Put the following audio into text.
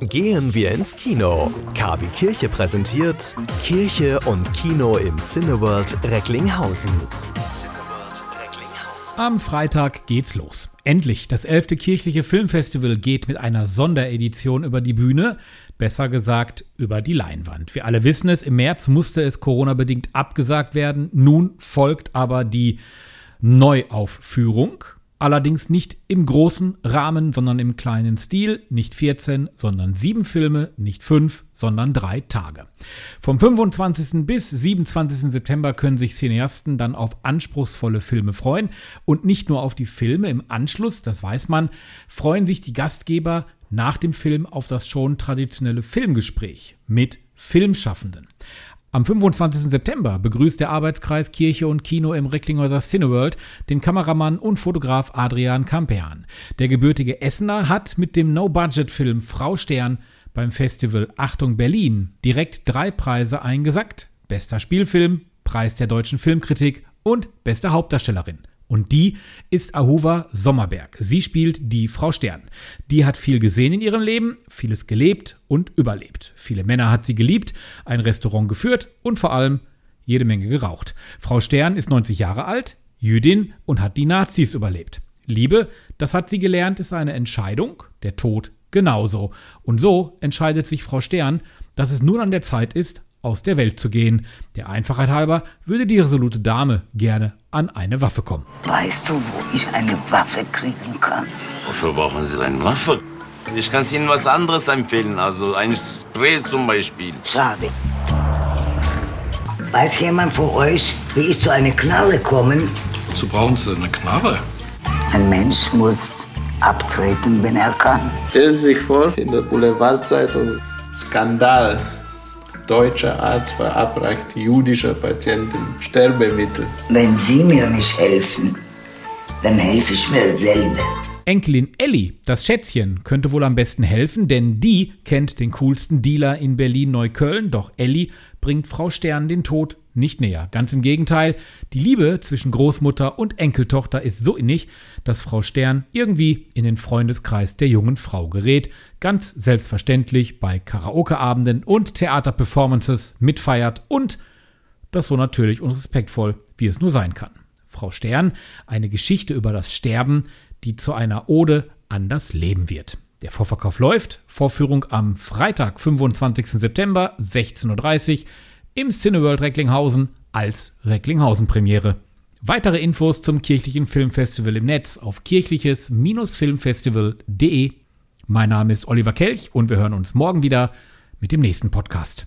Gehen wir ins Kino. KW Kirche präsentiert Kirche und Kino im Cineworld Recklinghausen. Am Freitag geht's los. Endlich, das 11. kirchliche Filmfestival geht mit einer Sonderedition über die Bühne, besser gesagt über die Leinwand. Wir alle wissen es, im März musste es Corona-bedingt abgesagt werden, nun folgt aber die Neuaufführung. Allerdings nicht im großen Rahmen, sondern im kleinen Stil. Nicht 14, sondern sieben Filme, nicht fünf, sondern drei Tage. Vom 25. bis 27. September können sich Cineasten dann auf anspruchsvolle Filme freuen. Und nicht nur auf die Filme im Anschluss, das weiß man, freuen sich die Gastgeber nach dem Film auf das schon traditionelle Filmgespräch mit Filmschaffenden. Am 25. September begrüßt der Arbeitskreis Kirche und Kino im Recklinghäuser Cineworld den Kameramann und Fotograf Adrian Kampean. Der gebürtige Essener hat mit dem No-Budget-Film Frau Stern beim Festival Achtung Berlin direkt drei Preise eingesackt. Bester Spielfilm, Preis der deutschen Filmkritik und beste Hauptdarstellerin. Und die ist Ahuva Sommerberg. Sie spielt die Frau Stern. Die hat viel gesehen in ihrem Leben, vieles gelebt und überlebt. Viele Männer hat sie geliebt, ein Restaurant geführt und vor allem jede Menge geraucht. Frau Stern ist 90 Jahre alt, Jüdin und hat die Nazis überlebt. Liebe, das hat sie gelernt, ist eine Entscheidung, der Tod genauso. Und so entscheidet sich Frau Stern, dass es nun an der Zeit ist, aus der Welt zu gehen. Der Einfachheit halber würde die resolute Dame gerne an eine Waffe kommen. Weißt du, wo ich eine Waffe kriegen kann? Wofür brauchen Sie eine Waffe? Ich kann Ihnen was anderes empfehlen, also ein Spray zum Beispiel. Schade. Weiß jemand von euch, wie ich zu einer Knarre komme? Wozu brauchen Sie eine Knarre? Ein Mensch muss abtreten, wenn er kann. Stellen Sie sich vor, in der Boulevardzeitung Skandal. Deutscher Arzt verabreicht jüdischer Patienten Sterbemittel. Wenn Sie mir nicht helfen, dann helfe ich mir selber. Enkelin Elli, das Schätzchen, könnte wohl am besten helfen, denn die kennt den coolsten Dealer in Berlin-Neukölln. Doch Elli bringt Frau Stern den Tod nicht näher. Ganz im Gegenteil, die Liebe zwischen Großmutter und Enkeltochter ist so innig, dass Frau Stern irgendwie in den Freundeskreis der jungen Frau gerät, ganz selbstverständlich bei Karaokeabenden und Theaterperformances mitfeiert und das so natürlich und respektvoll, wie es nur sein kann. Frau Stern, eine Geschichte über das Sterben, die zu einer Ode an das Leben wird. Der Vorverkauf läuft. Vorführung am Freitag, 25. September, 16.30 Uhr im Cineworld Recklinghausen als Recklinghausen-Premiere. Weitere Infos zum kirchlichen Filmfestival im Netz auf kirchliches-filmfestival.de. Mein Name ist Oliver Kelch und wir hören uns morgen wieder mit dem nächsten Podcast.